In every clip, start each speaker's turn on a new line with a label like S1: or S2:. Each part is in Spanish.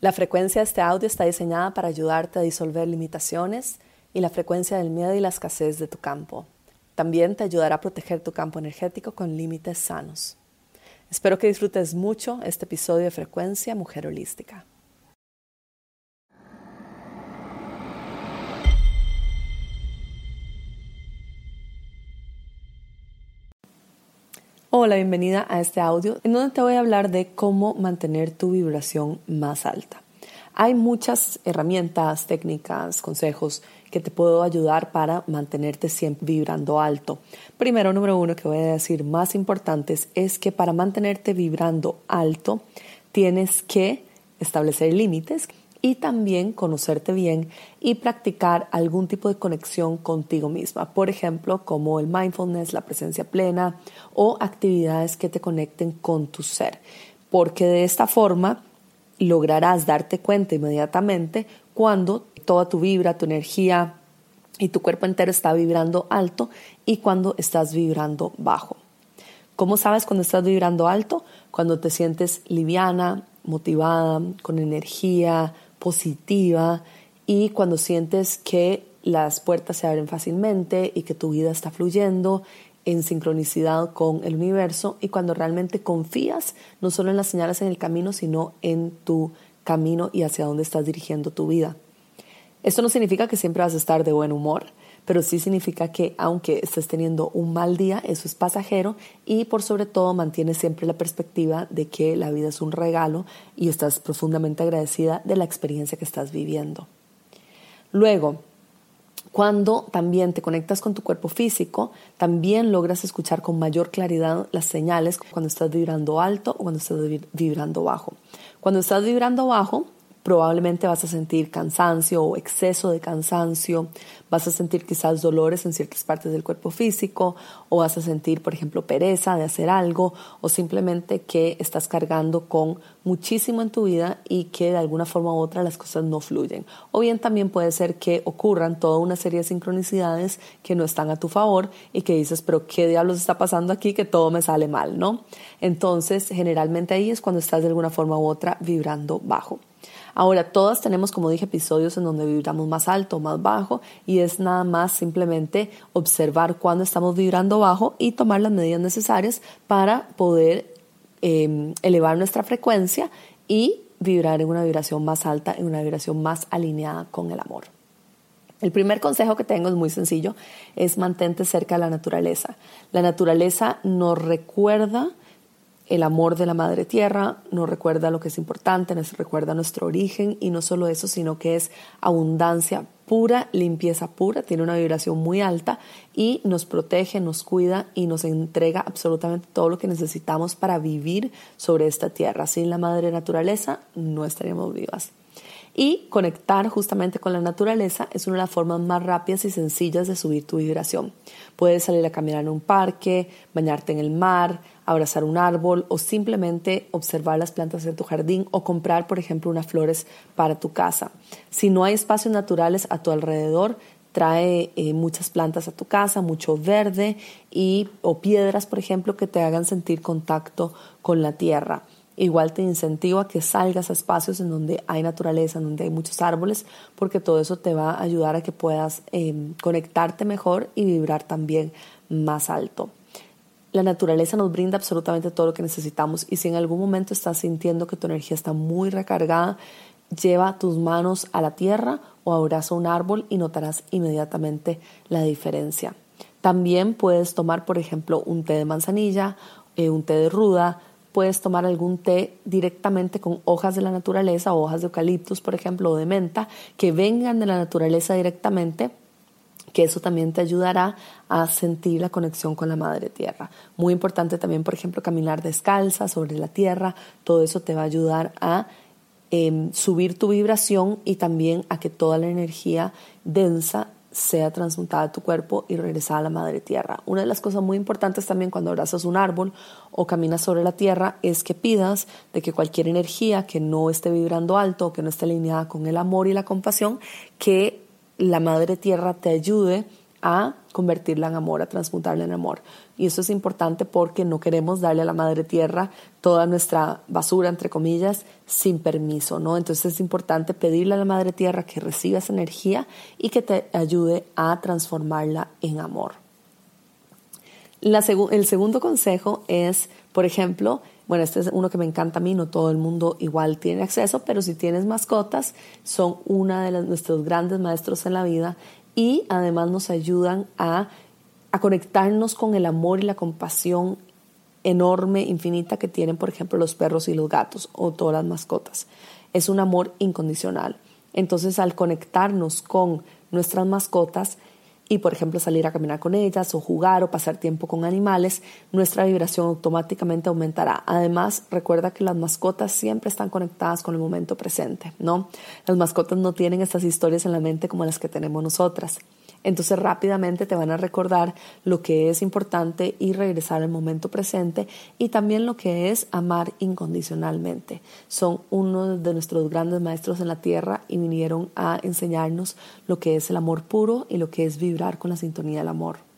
S1: La frecuencia de este audio está diseñada para ayudarte a disolver limitaciones y la frecuencia del miedo y la escasez de tu campo. También te ayudará a proteger tu campo energético con límites sanos. Espero que disfrutes mucho este episodio de Frecuencia Mujer Holística. Hola, bienvenida a este audio en donde te voy a hablar de cómo mantener tu vibración más alta. Hay muchas herramientas, técnicas, consejos que te puedo ayudar para mantenerte siempre vibrando alto. Primero, número uno que voy a decir más importantes es que para mantenerte vibrando alto tienes que establecer límites y también conocerte bien y practicar algún tipo de conexión contigo misma. Por ejemplo, como el mindfulness, la presencia plena o actividades que te conecten con tu ser. Porque de esta forma lograrás darte cuenta inmediatamente cuando toda tu vibra, tu energía y tu cuerpo entero está vibrando alto y cuando estás vibrando bajo. ¿Cómo sabes cuando estás vibrando alto? Cuando te sientes liviana, motivada, con energía, positiva y cuando sientes que las puertas se abren fácilmente y que tu vida está fluyendo en sincronicidad con el universo y cuando realmente confías no solo en las señales en el camino, sino en tu camino y hacia dónde estás dirigiendo tu vida. Esto no significa que siempre vas a estar de buen humor, pero sí significa que aunque estés teniendo un mal día, eso es pasajero y por sobre todo mantienes siempre la perspectiva de que la vida es un regalo y estás profundamente agradecida de la experiencia que estás viviendo. Luego, cuando también te conectas con tu cuerpo físico, también logras escuchar con mayor claridad las señales cuando estás vibrando alto o cuando estás vibrando bajo. Cuando estás vibrando bajo, probablemente vas a sentir cansancio o exceso de cansancio, vas a sentir quizás dolores en ciertas partes del cuerpo físico o vas a sentir, por ejemplo, pereza de hacer algo o simplemente que estás cargando con muchísimo en tu vida y que de alguna forma u otra las cosas no fluyen. O bien también puede ser que ocurran toda una serie de sincronicidades que no están a tu favor y que dices, pero ¿qué diablos está pasando aquí que todo me sale mal, no? Entonces, generalmente ahí es cuando estás de alguna forma u otra vibrando bajo. Ahora, todas tenemos, como dije, episodios en donde vibramos más alto o más bajo y es nada más simplemente observar cuándo estamos vibrando bajo y tomar las medidas necesarias para poder em, elevar nuestra frecuencia y vibrar en una vibración más alta, en una vibración más alineada con el amor. El primer consejo que tengo es muy sencillo, es mantente cerca de la naturaleza. La naturaleza nos recuerda el amor de la madre tierra, nos recuerda lo que es importante, nos recuerda nuestro origen y no solo eso, sino que es abundancia pura, limpieza pura, tiene una vibración muy alta y nos protege, nos cuida y nos entrega absolutamente todo lo que necesitamos para vivir sobre esta tierra. Sin la madre naturaleza no estaríamos vivas. Y conectar justamente con la naturaleza es una de las formas más rápidas y sencillas de subir tu vibración. Puedes salir a caminar en un parque, bañarte en el mar, abrazar un árbol o simplemente observar las plantas en tu jardín o comprar, por ejemplo, unas flores para tu casa. Si no hay espacios naturales a tu alrededor, trae eh, muchas plantas a tu casa, mucho verde y, o piedras, por ejemplo, que te hagan sentir contacto con la tierra. Igual te incentivo a que salgas a espacios en donde hay naturaleza, en donde hay muchos árboles, porque todo eso te va a ayudar a que puedas em, conectarte mejor y vibrar también más alto. La naturaleza nos brinda absolutamente todo lo que necesitamos y si en algún momento estás sintiendo que tu energía está muy recargada, lleva tus manos a la tierra o abraza un árbol y notarás inmediatamente la diferencia. También puedes tomar, por ejemplo, un té de manzanilla, eh, un té de ruda, puedes tomar algún té directamente con hojas de la naturaleza, hojas de eucaliptus, por ejemplo, o de menta, que vengan de la naturaleza directamente que eso también te ayudará a sentir la conexión con la madre tierra. Muy importante también, por ejemplo, caminar descalza sobre la tierra, todo eso te va a ayudar a em, subir tu vibración y también a que toda la energía densa sea transmutada a tu cuerpo y regresada a la madre tierra. Una de las cosas muy importantes también cuando abrazas un árbol o caminas sobre la tierra es que pidas de que cualquier energía que no esté vibrando alto o que no esté alineada con el amor y la compasión, que la madre tierra te ayude a convertirla en amor, a transmutarla en amor. Y eso es importante porque no queremos darle a la madre tierra toda nuestra basura, entre comillas, sin permiso, ¿no? Entonces es importante pedirle a la madre tierra que reciba esa energía y que te ayude a transformarla en amor. el segundo consejo es, por ejemplo, bueno, este es uno que me encanta a mí, no todo el mundo igual tiene acceso, pero si tienes mascotas, son una de nuestros grandes maestros en la vida y además nos ayudan a, conectarnos con el amor y la compasión enorme, infinita que tienen, por ejemplo, los perros y los gatos o todas las mascotas. Es un amor incondicional. Entonces, al conectarnos con nuestras mascotas, y, por ejemplo, salir a caminar con ellas o jugar o pasar tiempo con animales, nuestra vibración automáticamente aumentará. Además, recuerda que las mascotas siempre están conectadas con el momento presente, ¿no? Las mascotas no tienen estas historias en la mente como las que tenemos nosotras. Entonces rápidamente te van a recordar lo que es importante y regresar al momento presente y también lo que es amar incondicionalmente. Son uno de nuestros grandes maestros en la tierra y vinieron a enseñarnos lo que es el amor puro y lo que es vibrar con la sintonía del amor.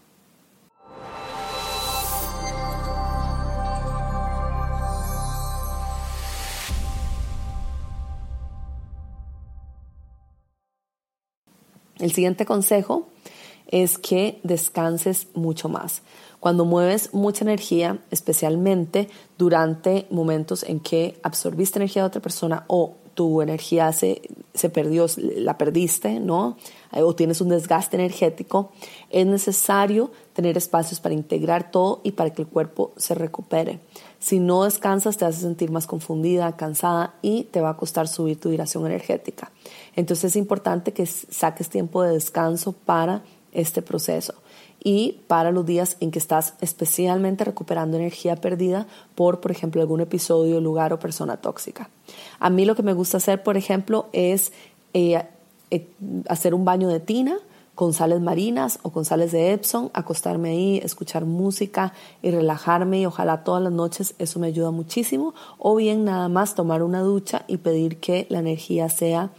S1: El siguiente consejo es que descanses mucho más. Cuando mueves mucha energía, especialmente durante momentos en que absorbiste energía de otra persona o tu energía se, se perdió, la perdiste, ¿no? O tienes un desgaste energético, es necesario tener espacios para integrar todo y para que el cuerpo se recupere. Si no descansas, te a sentir más confundida, cansada y te va a costar subir tu vibración energética. Entonces es importante que saques tiempo de descanso para este proceso y para los días en que estás especialmente recuperando energía perdida por, por ejemplo, algún episodio, lugar o persona tóxica. A mí lo que me gusta hacer, por ejemplo, es eh, eh, hacer un baño de tina con sales marinas o con sales de Epsom, acostarme ahí, escuchar música y relajarme y ojalá todas las noches eso me ayuda muchísimo o bien nada más tomar una ducha y pedir que la energía sea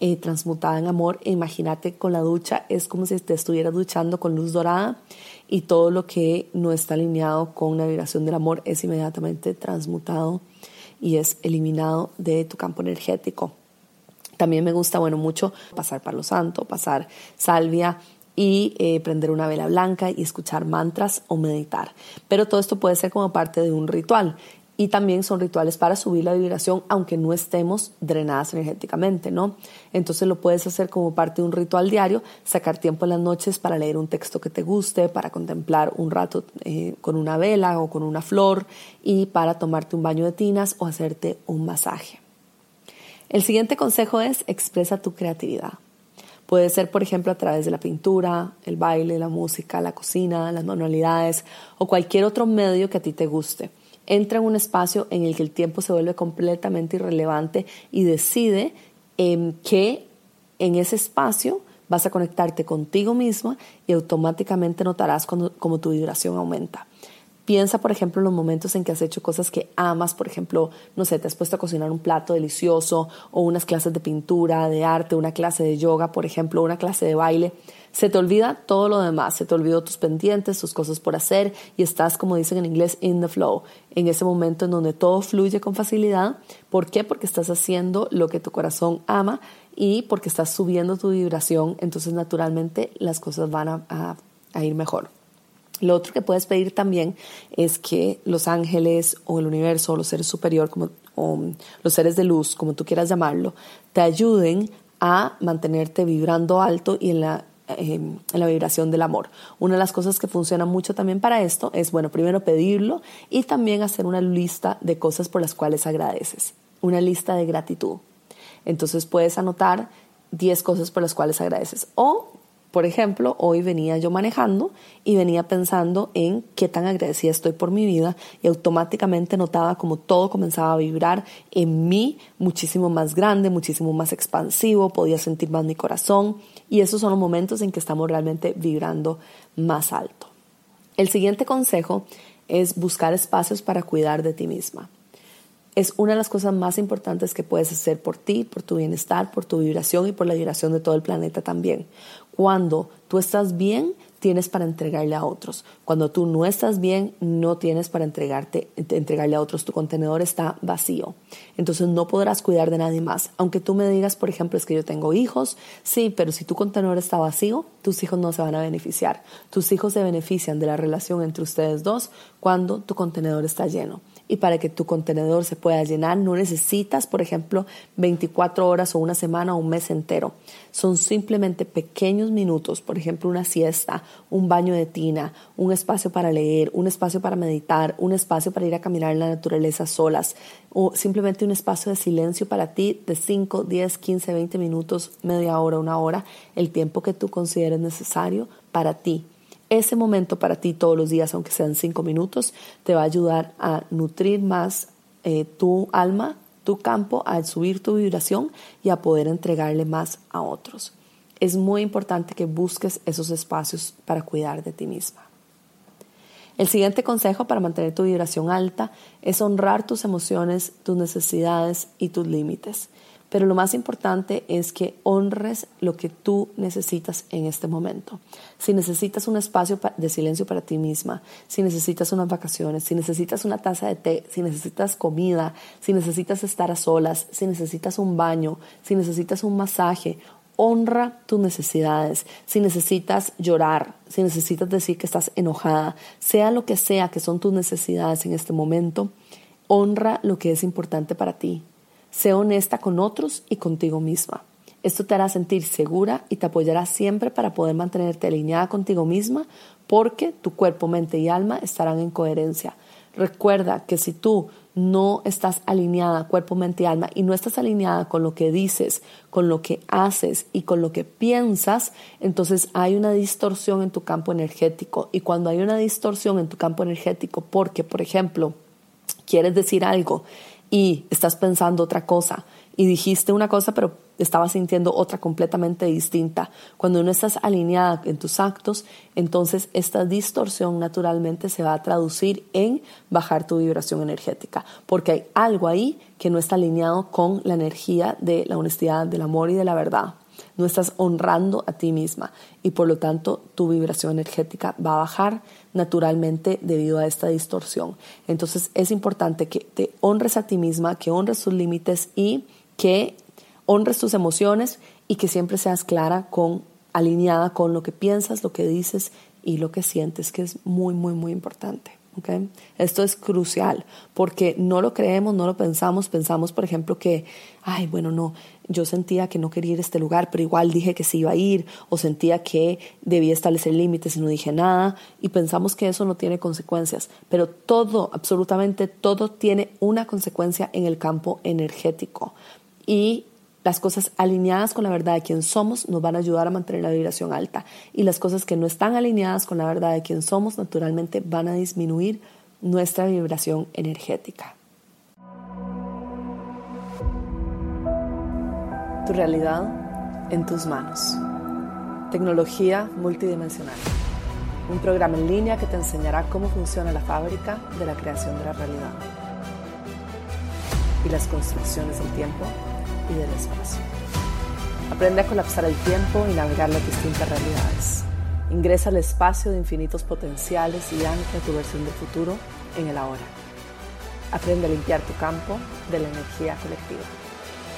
S1: eh, transmutada en amor. E imagínate con la ducha, es como si te estuvieras duchando con luz dorada y todo lo que no está alineado con la vibración del amor es inmediatamente transmutado y es eliminado de tu campo energético. También me gusta, bueno, mucho pasar palo santo, pasar salvia y eh, prender una vela blanca y escuchar mantras o meditar. Pero todo esto puede ser como parte de un ritual y también son rituales para subir la vibración aunque no estemos drenadas energéticamente, ¿no? Entonces lo puedes hacer como parte de un ritual diario, sacar tiempo en las noches para leer un texto que te guste, para contemplar un rato eh, con una vela o con una flor y para tomarte un baño de tinas o hacerte un masaje. El siguiente consejo es expresa tu creatividad. Puede ser, por ejemplo, a través de la pintura, el baile, la música, la cocina, las manualidades o cualquier otro medio que a ti te guste entra en un espacio en el que el tiempo se vuelve completamente irrelevante y decide em, que en ese espacio vas a conectarte contigo misma y automáticamente notarás como tu vibración aumenta. Piensa, por ejemplo, en los momentos en que has hecho cosas que amas, por ejemplo, no sé, te has puesto a cocinar un plato delicioso o unas clases de pintura, de arte, una clase de yoga, por ejemplo, una clase de baile. Se te olvida todo lo demás, se te olvidó tus pendientes, tus cosas por hacer y estás, como dicen en inglés, in the flow, en ese momento en donde todo fluye con facilidad. ¿Por qué? Porque estás haciendo lo que tu corazón ama y porque estás subiendo tu vibración, entonces naturalmente las cosas van a ir mejor. Lo otro que puedes pedir también es que los ángeles o el universo o los seres superiores, como, o los seres de luz, como tú quieras llamarlo, te ayuden a mantenerte vibrando alto y en la, em, en la vibración del amor. Una de las cosas que funciona mucho también para esto es, bueno, primero pedirlo y también hacer una lista de cosas por las cuales agradeces, una lista de gratitud. Entonces puedes anotar 10 cosas por las cuales agradeces o Por ejemplo, hoy venía yo manejando y venía pensando en qué tan agradecida estoy por mi vida y automáticamente notaba como todo comenzaba a vibrar en mí muchísimo más grande, muchísimo más expansivo, podía sentir más mi corazón y esos son los momentos en que estamos realmente vibrando más alto. El siguiente consejo es buscar espacios para cuidar de ti misma es una de las cosas más importantes que puedes hacer por ti, por tu bienestar, por tu vibración y por la vibración de todo el planeta también. Cuando tú estás bien, tienes para entregarle a otros. Cuando tú no estás bien, no tienes para entregarte, entregarle a otros. Tu contenedor está vacío. Entonces no podrás cuidar de nadie más. Aunque tú me digas, por ejemplo, es que yo tengo hijos, sí, pero si tu contenedor está vacío, tus hijos no se van a beneficiar. Tus hijos se benefician de la relación entre ustedes dos cuando tu contenedor está lleno. Y para que tu contenedor se pueda llenar, no necesitas, por ejemplo, 24 horas o una semana o un mes entero. Son simplemente pequeños minutos, por ejemplo, una siesta, un baño de tina, un espacio para leer, un espacio para meditar, un espacio para ir a caminar en la naturaleza solas, o simplemente un espacio de silencio para ti de 5, 10, 15, 20 minutos, media hora, una hora, el tiempo que tú consideres necesario para ti ese momento para ti todos los días, aunque sean cinco minutos, te va a ayudar a nutrir más eh, tu alma, tu campo, a subir tu vibración y a poder entregarle más a otros. Es muy importante que busques esos espacios para cuidar de ti misma. El siguiente consejo para mantener tu vibración alta es honrar tus emociones, tus necesidades y tus límites. Pero lo más importante es que honres lo que tú necesitas en este momento. Si necesitas un espacio de silencio para ti misma, si necesitas unas vacaciones, si necesitas una taza de té, si necesitas comida, si necesitas estar a solas, si necesitas un baño, si necesitas un masaje, honra tus necesidades. Si necesitas llorar, si necesitas decir que estás enojada, sea lo que sea que son tus necesidades en este momento, honra lo que es importante para ti. Sé honesta con otros y contigo misma. Esto te hará sentir segura y te apoyará siempre para poder mantenerte alineada contigo misma porque tu cuerpo, mente y alma estarán en coherencia. Recuerda que si tú no estás alineada cuerpo, mente y alma y no estás alineada con lo que dices, con lo que haces y con lo que piensas, entonces hay una distorsión en tu campo energético. Y cuando hay una distorsión en tu campo energético, porque, por ejemplo, quieres decir algo y estás pensando otra cosa y dijiste una cosa pero estabas sintiendo otra completamente distinta. Cuando no estás alineada en tus actos, entonces esta distorsión naturalmente se va a traducir en bajar tu vibración energética, porque hay algo ahí que no está alineado con la energía de la honestidad, del amor y de la verdad. No estás honrando a ti misma y por lo tanto tu vibración energética va a bajar naturalmente debido a esta distorsión. Entonces es importante que te honres a ti misma, que honres tus límites y que honres tus emociones y que siempre seas clara con alineada con lo que piensas, lo que dices y lo que sientes, que es muy muy muy importante. Esto es crucial porque no lo creemos, no lo pensamos. Pensamos, por ejemplo, que, ay, bueno, no, yo sentía que no quería ir a este lugar, pero igual dije que sí iba a ir, o sentía que debía establecer límites y no dije nada, y pensamos que eso no tiene consecuencias. Pero todo, absolutamente todo, tiene una consecuencia en el campo energético. Y las cosas alineadas con la verdad de quién somos nos van a ayudar a mantener la vibración alta y las cosas que no están alineadas con la verdad de quién somos naturalmente van a disminuir nuestra vibración energética. Tu realidad en tus manos. Tecnología multidimensional. Un programa en línea que te enseñará cómo funciona la fábrica de la creación de la realidad y las construcciones del tiempo y del espacio. Aprende a colapsar el tiempo y navegar las distintas realidades. Ingresa al espacio de infinitos potenciales y ancla tu versión del futuro en el ahora. Aprende a limpiar tu campo de la energía colectiva.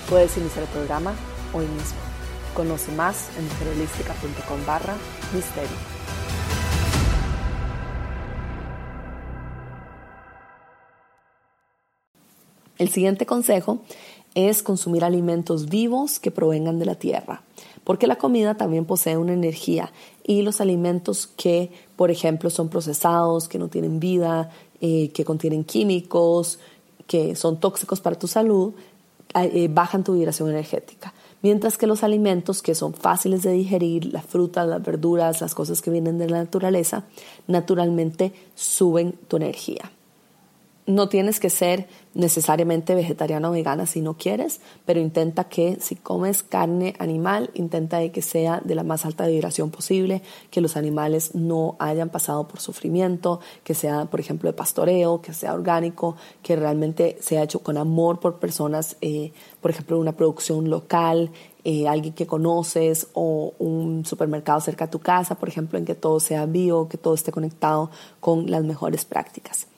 S1: Puedes iniciar el programa hoy mismo. Conoce más en mujerholística.com barra misterio. El siguiente consejo es consumir alimentos vivos que provengan de la tierra, porque la comida también posee una energía y los alimentos que, por ejemplo, son procesados, que no tienen vida, eh, que contienen químicos, que son tóxicos para tu salud, eh, bajan tu vibración energética. mientras que los alimentos que son fáciles de digerir, las frutas, las verduras, las cosas que vienen de la naturaleza, naturalmente suben tu energía. No tienes que ser necesariamente vegetariana o vegana si no quieres, pero intenta que si comes carne animal, intenta que sea de la más alta vibración posible, que los animales no hayan pasado por sufrimiento, que sea, por ejemplo, de pastoreo, que sea orgánico, que realmente sea hecho con amor por personas, eh, por ejemplo, una producción local, eh, alguien que conoces o un supermercado cerca de tu casa, por ejemplo, en que todo sea bio, que todo esté conectado con las mejores prácticas.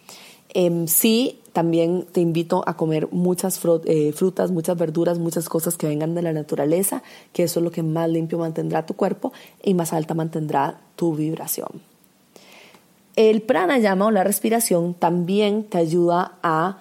S1: Em, sí, también te invito a comer muchas eh, frutas, muchas verduras, muchas cosas que vengan de la naturaleza, que eso es lo que más limpio mantendrá tu cuerpo y más alta mantendrá tu vibración. El pranayama o la respiración también te ayuda a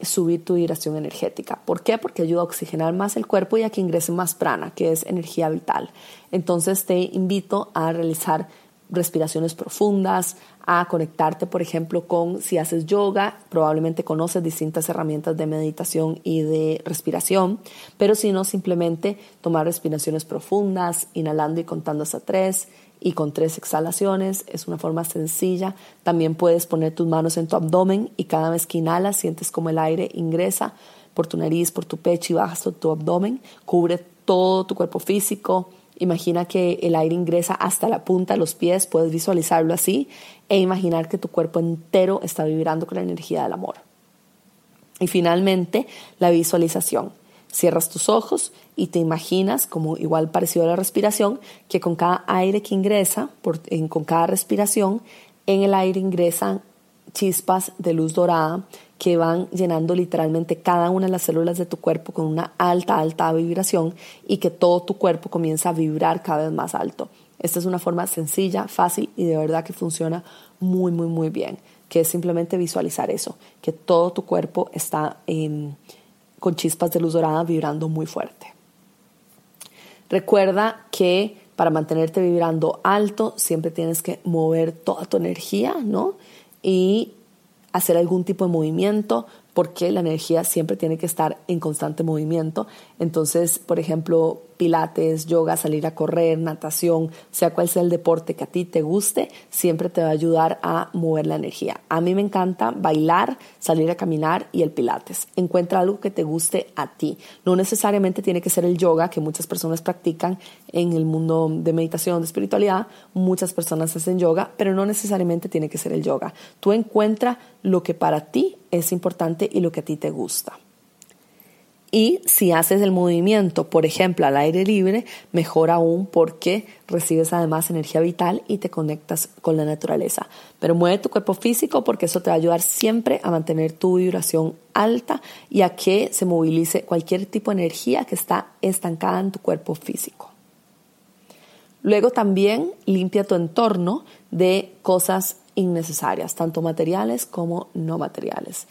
S1: subir tu vibración energética. ¿Por qué? Porque ayuda a oxigenar más el cuerpo y a que ingrese más prana, que es energía vital. Entonces te invito a realizar respiraciones profundas, a conectarte, por ejemplo, con si haces yoga, probablemente conoces distintas herramientas de meditación y de respiración, pero si no, simplemente tomar respiraciones profundas, inhalando y contando hasta tres y con tres exhalaciones, es una forma sencilla. También puedes poner tus manos en tu abdomen y cada vez que inhalas sientes como el aire ingresa por tu nariz, por tu pecho y bajas tu abdomen, cubre todo tu cuerpo físico, Imagina que el aire ingresa hasta la punta de los pies, puedes visualizarlo así, e imaginar que tu cuerpo entero está vibrando con la energía del amor. Y finalmente, la visualización. Cierras tus ojos y te imaginas, como igual parecido a la respiración, que con cada aire que ingresa, con cada respiración, en el aire ingresan chispas de luz dorada que van llenando literalmente cada una de las células de tu cuerpo con una alta, alta vibración y que todo tu cuerpo comienza a vibrar cada vez más alto. Esta es una forma sencilla, fácil y de verdad que funciona muy, muy, muy bien, que es simplemente visualizar eso, que todo tu cuerpo está em, con chispas de luz dorada vibrando muy fuerte. Recuerda que para mantenerte vibrando alto siempre tienes que mover toda tu energía, ¿no? Y hacer algún tipo de movimiento, porque la energía siempre tiene que estar en constante movimiento. Entonces, por ejemplo, pilates, yoga, salir a correr, natación, sea cual sea el deporte que a ti te guste, siempre te va a ayudar a mover la energía. A mí me encanta bailar, salir a caminar y el pilates. Encuentra algo que te guste a ti. No necesariamente tiene que ser el yoga que muchas personas practican en el mundo de meditación, de espiritualidad. Muchas personas hacen yoga, pero no necesariamente tiene que ser el yoga. Tú encuentra lo que para ti es importante y lo que a ti te gusta. Y si haces el movimiento, por ejemplo, al aire libre, mejor aún porque recibes además energía vital y te conectas con la naturaleza. Pero mueve tu cuerpo físico porque eso te va a ayudar siempre a mantener tu vibración alta y a que se movilice cualquier tipo de energía que está estancada en tu cuerpo físico. Luego también limpia tu entorno de cosas innecesarias, tanto materiales como no materiales.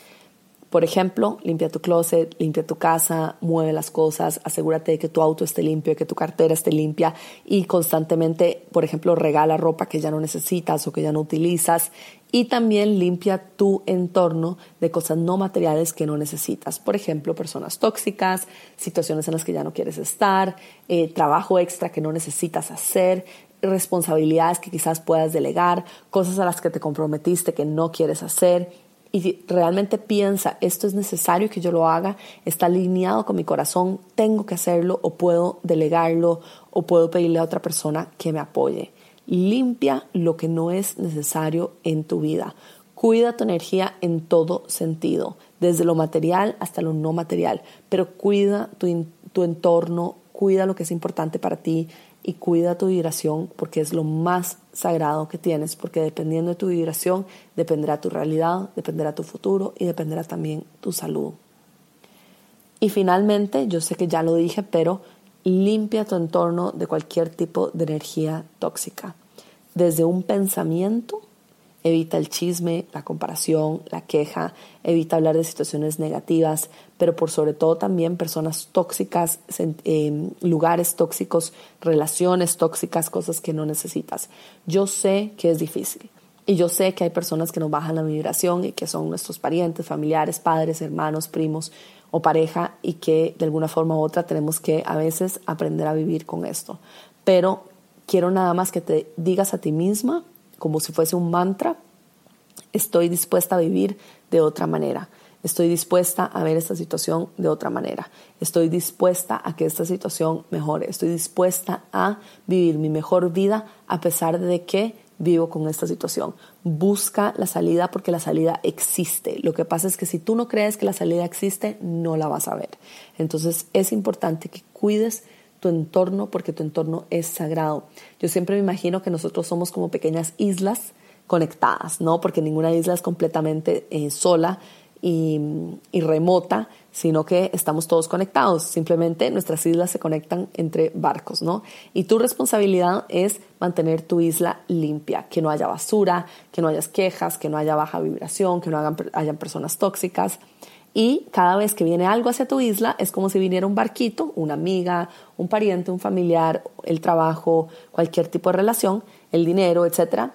S1: Por ejemplo, limpia tu closet, limpia tu casa, mueve las cosas, asegúrate de que tu auto esté limpio, que tu cartera esté limpia y constantemente, por ejemplo, regala ropa que ya no necesitas o que ya no utilizas y también limpia tu entorno de cosas no materiales que no necesitas. Por ejemplo, personas tóxicas, situaciones en las que ya no quieres estar, eh, trabajo extra que no necesitas hacer, responsabilidades que quizás puedas delegar, cosas a las que te comprometiste que no quieres hacer y realmente piensa, esto es necesario que yo lo haga, está alineado con mi corazón, tengo que hacerlo o puedo delegarlo o puedo pedirle a otra persona que me apoye. Limpia lo que no es necesario en tu vida. Cuida tu energía en todo sentido, desde lo material hasta lo no material, pero cuida tu, tu entorno, cuida lo que es importante para ti, y cuida tu vibración porque es lo más sagrado que tienes, porque dependiendo de tu vibración dependerá tu realidad, dependerá tu futuro y dependerá también tu salud. Y finalmente, yo sé que ya lo dije, pero limpia tu entorno de cualquier tipo de energía tóxica, desde un pensamiento Evita el chisme, la comparación, la queja, evita hablar de situaciones negativas, pero por sobre todo también personas tóxicas, em, lugares tóxicos, relaciones tóxicas, cosas que no necesitas. Yo sé que es difícil y yo sé que hay personas que nos bajan la vibración y que son nuestros parientes, familiares, padres, hermanos, primos o pareja y que de alguna forma u otra tenemos que a veces aprender a vivir con esto. Pero quiero nada más que te digas a ti misma, como si fuese un mantra, estoy dispuesta a vivir de otra manera. Estoy dispuesta a ver esta situación de otra manera. Estoy dispuesta a que esta situación mejore. Estoy dispuesta a vivir mi mejor vida a pesar de que vivo con esta situación. Busca la salida porque la salida existe. Lo que pasa es que si tú no crees que la salida existe, no la vas a ver. Entonces es importante que cuides tu entorno porque tu entorno es sagrado. Yo siempre me imagino que nosotros somos como pequeñas islas conectadas, ¿no? Porque ninguna isla es completamente eh, sola y, y, remota, sino que estamos todos conectados. Simplemente nuestras islas se conectan entre barcos, ¿no? Y tu responsabilidad es mantener tu isla limpia, que no haya basura, que no haya quejas, que no haya baja vibración, que no hagan, hayan personas tóxicas. Y cada vez que viene algo hacia tu isla, es como si viniera un barquito, una amiga, un pariente, un familiar, el trabajo, cualquier tipo de relación, el dinero, etcétera,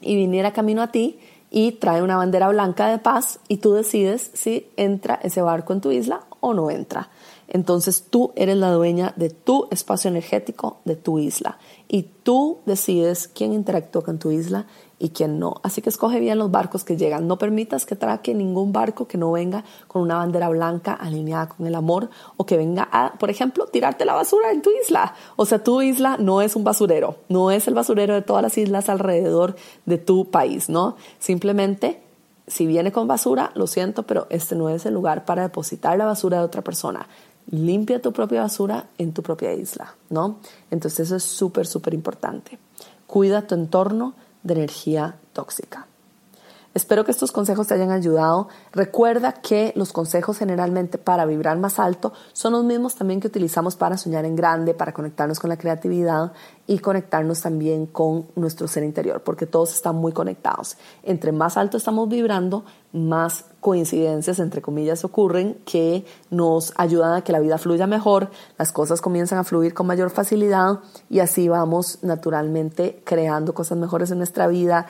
S1: y viniera camino a ti y trae una bandera blanca de paz y tú decides si entra ese barco en tu isla o no entra. Entonces tú eres la dueña de tu espacio energético, de tu isla. Y tú decides quién interactúa con tu isla y quién no. Así que escoge bien los barcos que llegan. No permitas que traque ningún barco que no venga con una bandera blanca alineada con el amor o que venga a, por ejemplo, tirarte la basura en tu isla. O sea, tu isla no es un basurero, no es el basurero de todas las islas alrededor de tu país, ¿no? Simplemente, si viene con basura, lo siento, pero este no es el lugar para depositar la basura de otra persona. Limpia tu propia basura en tu propia isla, ¿no? Entonces eso es súper, súper importante. Cuida tu entorno de energía tóxica. Espero que estos consejos te hayan ayudado. Recuerda que los consejos generalmente para vibrar más alto son los mismos también que utilizamos para soñar en grande, para conectarnos con la creatividad y conectarnos también con nuestro ser interior, porque todos están muy conectados. Entre más alto estamos vibrando, más coincidencias, entre comillas, ocurren que nos ayudan a que la vida fluya mejor, las cosas comienzan a fluir con mayor facilidad y así vamos naturalmente creando cosas mejores en nuestra vida,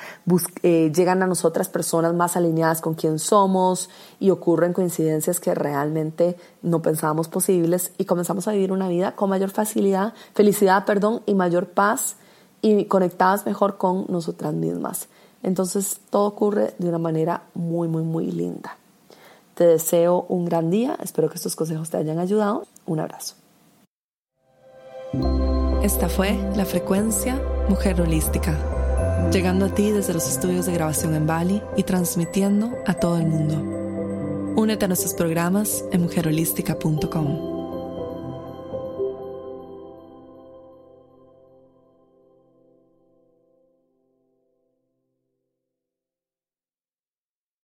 S1: eh, llegan a nosotras personas más alineadas con quien somos y ocurren coincidencias que realmente no pensábamos posibles y comenzamos a vivir una vida con mayor facilidad, felicidad, perdón, y mayor paz y conectadas mejor con nosotras mismas. Entonces todo ocurre de una manera muy, muy, muy linda. Te deseo un gran día, espero que estos consejos te hayan ayudado. Un abrazo.
S2: Esta fue la frecuencia Mujer Holística, llegando a ti desde los estudios de grabación en Bali y transmitiendo a todo el mundo. Únete a nuestros programas en mujerholística.com.